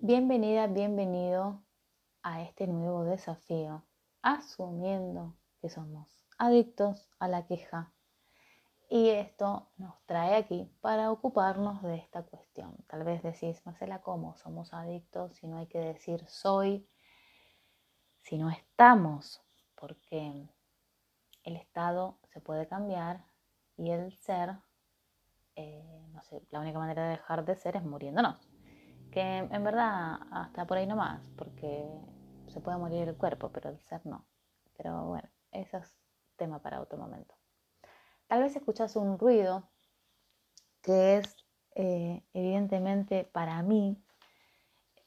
Bienvenida, bienvenido a este nuevo desafío, asumiendo que somos adictos a la queja. Y esto nos trae aquí para ocuparnos de esta cuestión. Tal vez decís, Marcela, ¿cómo somos adictos si no hay que decir soy? Si no estamos, porque el estado se puede cambiar y el ser, eh, no sé, la única manera de dejar de ser es muriéndonos. Que en verdad hasta por ahí no más, porque se puede morir el cuerpo, pero el ser no. Pero bueno, eso es tema para otro momento. Tal vez escuchas un ruido que es eh, evidentemente para mí,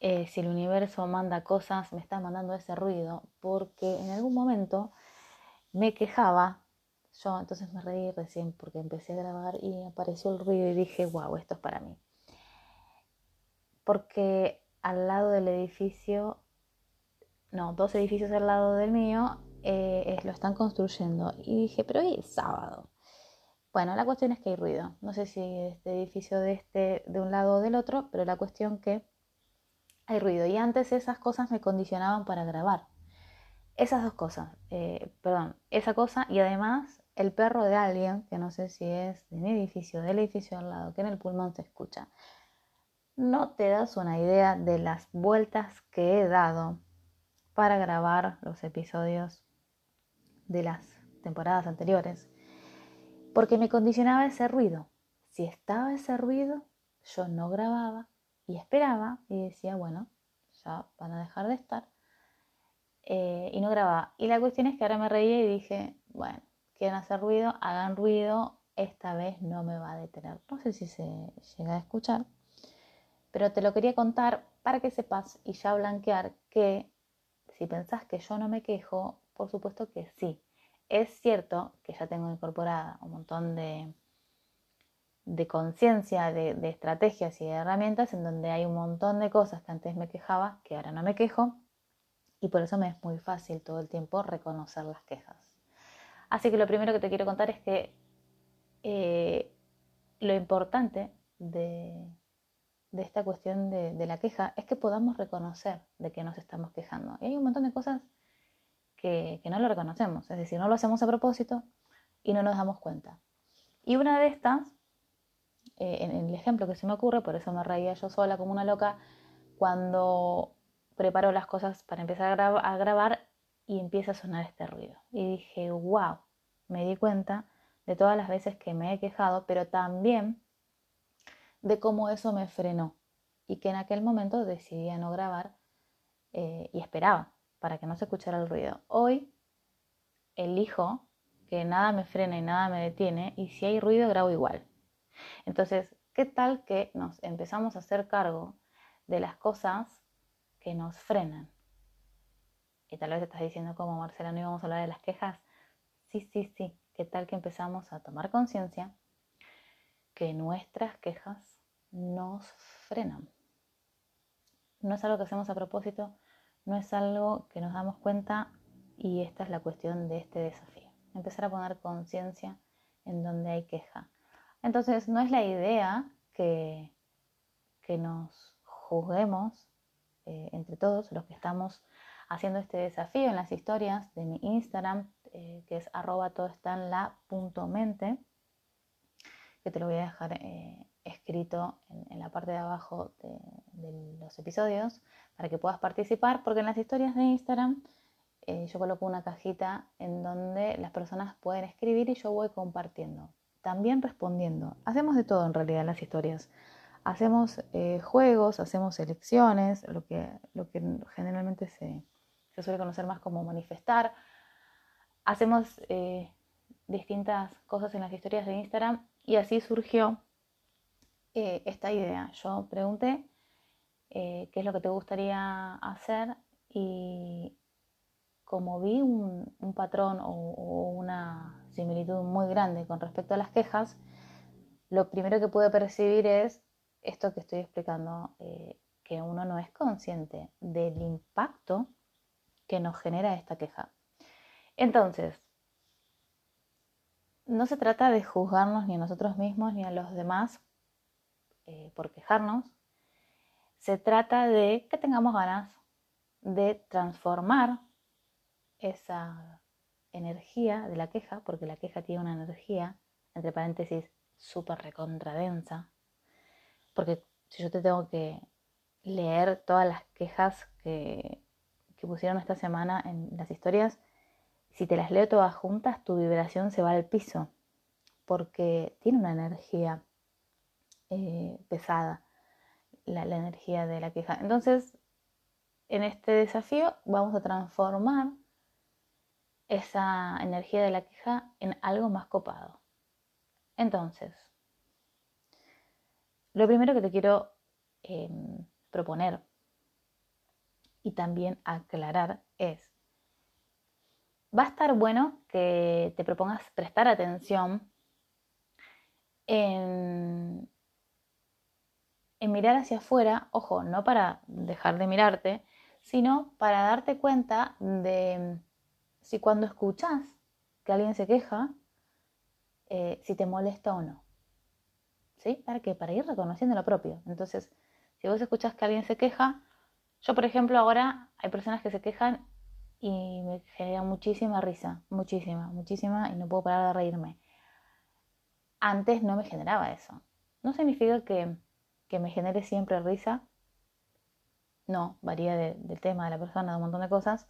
eh, si el universo manda cosas, me está mandando ese ruido, porque en algún momento me quejaba yo, entonces me reí recién porque empecé a grabar y apareció el ruido y dije, wow, esto es para mí. Porque al lado del edificio, no, dos edificios al lado del mío, eh, lo están construyendo. Y dije, pero hoy es sábado. Bueno, la cuestión es que hay ruido. No sé si este edificio de este de un lado o del otro, pero la cuestión que hay ruido. Y antes esas cosas me condicionaban para grabar. Esas dos cosas, eh, perdón, esa cosa y además el perro de alguien, que no sé si es de mi edificio, del edificio al lado, que en el pulmón se escucha. No te das una idea de las vueltas que he dado para grabar los episodios de las temporadas anteriores, porque me condicionaba ese ruido. Si estaba ese ruido, yo no grababa y esperaba y decía, bueno, ya van a dejar de estar. Eh, y no grababa. Y la cuestión es que ahora me reía y dije, bueno, quieren hacer ruido, hagan ruido, esta vez no me va a detener. No sé si se llega a escuchar, pero te lo quería contar para que sepas y ya blanquear que si pensás que yo no me quejo, por supuesto que sí. Es cierto que ya tengo incorporada un montón de, de conciencia, de, estrategias y de herramientas en donde hay un montón de cosas que antes me quejaba, que ahora no me quejo, y por eso me es muy fácil todo el tiempo reconocer las quejas. Así que lo primero que te quiero contar es que eh, lo importante de, esta cuestión de, la queja es que podamos reconocer de que nos estamos quejando. Y hay un montón de cosas que, no lo reconocemos, es decir, no lo hacemos a propósito y no nos damos cuenta. Y una de estas, eh, en el ejemplo que se me ocurre, por eso me reía yo sola como una loca, cuando preparo las cosas para empezar a, grabar y empieza a sonar este ruido. Y dije, wow, me di cuenta de todas las veces que me he quejado, pero también de cómo eso me frenó y que en aquel momento decidí no grabar eh, y esperaba para que no se escuchara el ruido. Hoy elijo que nada me frena y nada me detiene y si hay ruido grabo igual. Entonces, ¿qué tal que nos empezamos a hacer cargo de las cosas que nos frenan. Y tal vez estás diciendo como Marcela, no íbamos a hablar de las quejas. Sí, sí, sí. ¿Qué tal que empezamos a tomar conciencia que nuestras quejas nos frenan? No es algo que hacemos a propósito, no es algo que nos damos cuenta y esta es la cuestión de este desafío. Empezar a poner conciencia en donde hay queja. Entonces, no es la idea que, que nos juzguemos eh, entre todos los que estamos haciendo este desafío en las historias de mi Instagram, eh, que es arroba todo está en la que te lo voy a dejar eh, escrito en, la parte de abajo de, los episodios para que puedas participar, porque en las historias de Instagram yo coloco una cajita en donde las personas pueden escribir y yo voy compartiendo, también respondiendo. Hacemos de todo en realidad las historias hacemos eh, juegos, hacemos elecciones, lo que, lo que generalmente se, suele conocer más como manifestar. Hacemos eh, distintas cosas en las historias de Instagram y así surgió eh, esta idea. Yo pregunté qué es lo que te gustaría hacer y como vi un, patrón o una similitud muy grande con respecto a las quejas, lo primero que pude percibir es esto que estoy explicando, eh, que uno no es consciente del impacto que nos genera esta queja. Entonces, no se trata de juzgarnos ni a nosotros mismos ni a los demás eh, por quejarnos, se trata de que tengamos ganas de transformar esa energía de la queja, porque la queja tiene una energía, entre paréntesis, súper recontradensa, porque si yo te tengo que leer todas las quejas que, que pusieron esta semana en las historias, si te las leo todas juntas, tu vibración se va al piso, porque tiene una energía eh, pesada, la, energía de la queja. Entonces, en este desafío vamos a transformar esa energía de la queja en algo más copado. Entonces, lo primero que te quiero em, proponer y también aclarar es, va a estar bueno que te propongas prestar atención en, mirar hacia afuera, ojo, no para dejar de mirarte, sino para darte cuenta de si cuando escuchas que alguien se queja, eh, si te molesta o no. ¿Sí? ¿Para qué? Para ir reconociendo lo propio. Entonces, si vos escuchas que alguien se queja, yo por ejemplo ahora hay personas que se quejan y me genera muchísima risa, muchísima, muchísima, y no puedo parar de reírme. Antes no me generaba eso. No significa que, que me genere siempre risa. No, varía del tema de la persona, de un montón de cosas.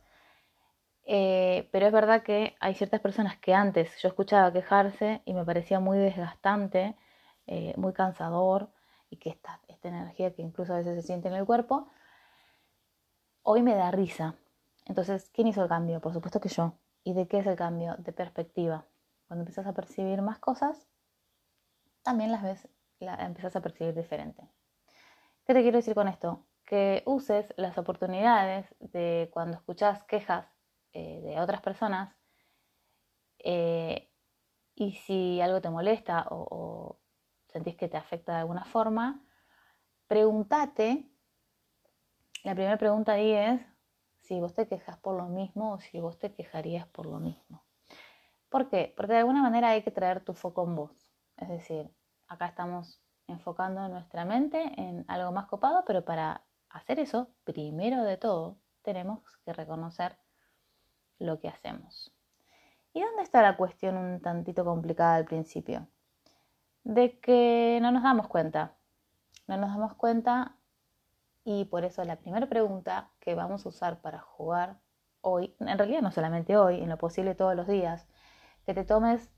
Eh, pero es verdad que hay ciertas personas que antes yo escuchaba quejarse y me parecía muy desgastante, eh, muy cansador y que esta, esta energía que incluso a veces se siente en el cuerpo, hoy me da risa. Entonces, ¿quién hizo el cambio? Por supuesto que yo. ¿Y de qué es el cambio? De perspectiva. Cuando empiezas a percibir más cosas, también las ves, la empiezas a percibir diferente. ¿Qué te quiero decir con esto? Que uses las oportunidades de cuando escuchas quejas eh, de otras personas eh, y si algo te molesta o, o, sentís que te afecta de alguna forma, pregúntate, la primera pregunta ahí es si vos te quejas por lo mismo o si vos te quejarías por lo mismo. ¿Por qué? Porque de alguna manera hay que traer tu foco en vos. Es decir, acá estamos enfocando nuestra mente en algo más copado, pero para hacer eso, primero de todo, tenemos que reconocer lo que hacemos. ¿Y dónde está la cuestión un tantito complicada al principio? De que no nos damos cuenta. No nos damos cuenta y por eso la primera pregunta que vamos a usar para jugar hoy, en realidad no solamente hoy, en lo posible todos los días, que te tomes,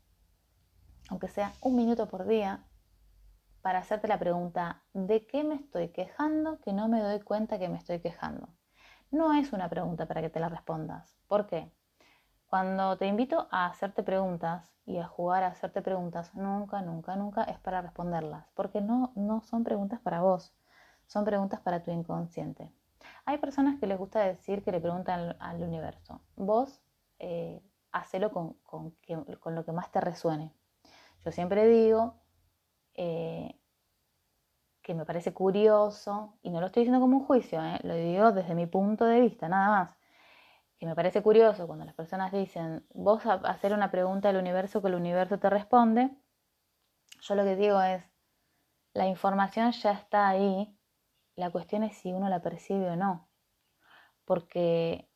aunque sea un minuto por día, para hacerte la pregunta, ¿de qué me estoy quejando que no me doy cuenta que me estoy quejando? no es una pregunta para que te la respondas. ¿Por qué? Cuando te invito a hacerte preguntas y a jugar a hacerte preguntas, nunca, nunca, nunca es para responderlas, porque no, no son preguntas para vos, son preguntas para tu inconsciente. Hay personas que les gusta decir que le preguntan al, universo. Vos eh, hacelo con, con, lo que más te resuene. Yo siempre digo, eh, que me parece curioso, y no lo estoy diciendo como un juicio, ¿eh? lo digo desde mi punto de vista, nada más, que me parece curioso cuando las personas dicen, vos hacer una pregunta al universo que el universo te responde, yo lo que digo es, la información ya está ahí, la cuestión es si uno la percibe o no, porque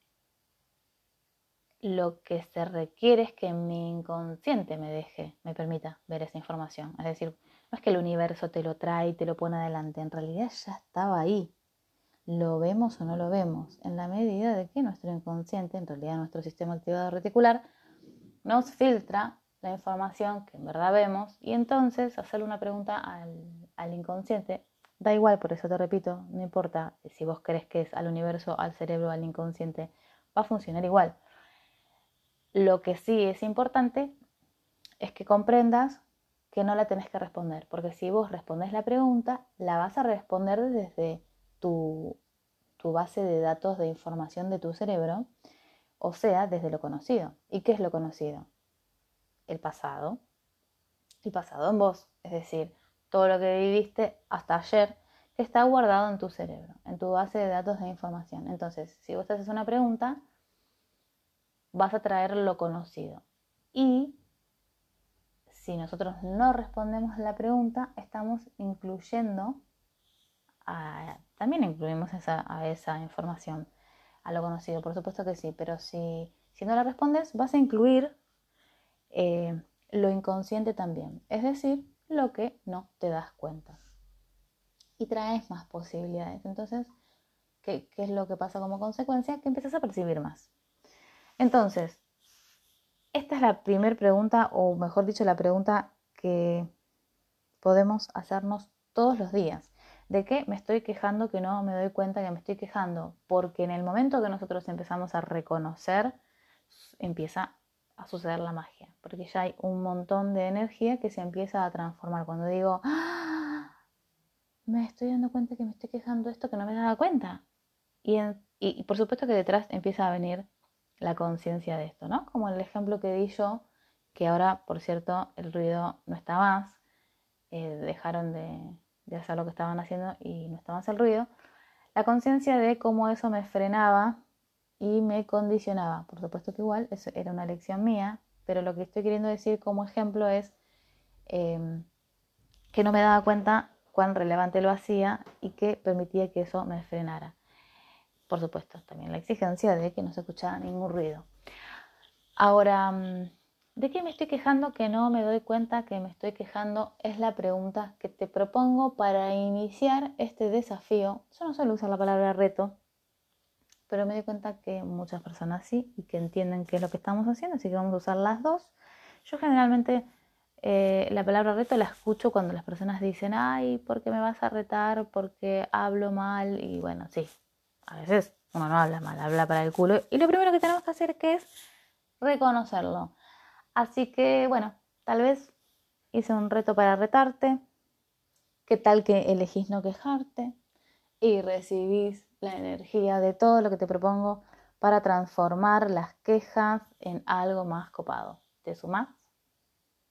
lo que se requiere es que mi inconsciente me deje, me permita ver esa información, es decir, no es que el universo te lo trae y te lo pone adelante, en realidad ya estaba ahí. Lo vemos o no lo vemos, en la medida de que nuestro inconsciente, en realidad nuestro sistema activado reticular, nos filtra la información que en verdad vemos y entonces hacerle una pregunta al, al inconsciente. Da igual, por eso te repito, no importa si vos crees que es al universo, al cerebro, al inconsciente, va a funcionar igual. Lo que sí es importante es que comprendas que no la tenés que responder, porque si vos respondes la pregunta, la vas a responder desde tu, tu base de datos de información de tu cerebro, o sea, desde lo conocido. ¿Y qué es lo conocido? El pasado. El pasado en vos, es decir, todo lo que viviste hasta ayer está guardado en tu cerebro, en tu base de datos de información. Entonces, si vos te haces una pregunta, vas a traer lo conocido. Y si nosotros no respondemos la pregunta, estamos incluyendo a también incluimos esa, a esa información, a lo conocido, por supuesto que sí, pero si, si no la respondes, vas a incluir eh, lo inconsciente también, es decir, lo que no te das cuenta. Y traes más posibilidades. Entonces, ¿qué, qué es lo que pasa como consecuencia? Que empiezas a percibir más. Entonces, esta es la primera pregunta, o mejor dicho, la pregunta que podemos hacernos todos los días. ¿De qué me estoy quejando que no me doy cuenta que me estoy quejando? Porque en el momento que nosotros empezamos a reconocer, empieza a suceder la magia. Porque ya hay un montón de energía que se empieza a transformar. Cuando digo, ¡Ah! me estoy dando cuenta que me estoy quejando de esto que no me daba cuenta. Y, por supuesto que detrás empieza a venir la conciencia de esto, ¿no? Como el ejemplo que di yo, que ahora, por cierto, el ruido no está más, eh, dejaron de, hacer lo que estaban haciendo y no está más el ruido, la conciencia de cómo eso me frenaba y me condicionaba. Por supuesto que igual, eso era una lección mía, pero lo que estoy queriendo decir como ejemplo es em, que no me daba cuenta cuán relevante lo hacía y que permitía que eso me frenara por supuesto, también la exigencia de que no se escuchara ningún ruido. Ahora, mm, ¿de qué me estoy quejando que no me doy cuenta que me estoy quejando? Es la pregunta que te propongo para iniciar este desafío. Yo no suelo usar la palabra reto, pero me doy cuenta que muchas personas sí y que entienden qué es lo que estamos haciendo, así que vamos a usar las dos. Yo generalmente eh, la palabra reto la escucho cuando las personas dicen, ay, ¿por qué me vas a retar? Porque hablo mal y bueno, sí, a veces uno no habla mal, habla para el culo. Y lo primero que tenemos que hacer que es reconocerlo. Así que, bueno, tal vez hice un reto para retarte. ¿Qué tal que elegís no quejarte? Y recibís la energía de todo lo que te propongo para transformar las quejas en algo más copado. ¿Te sumás?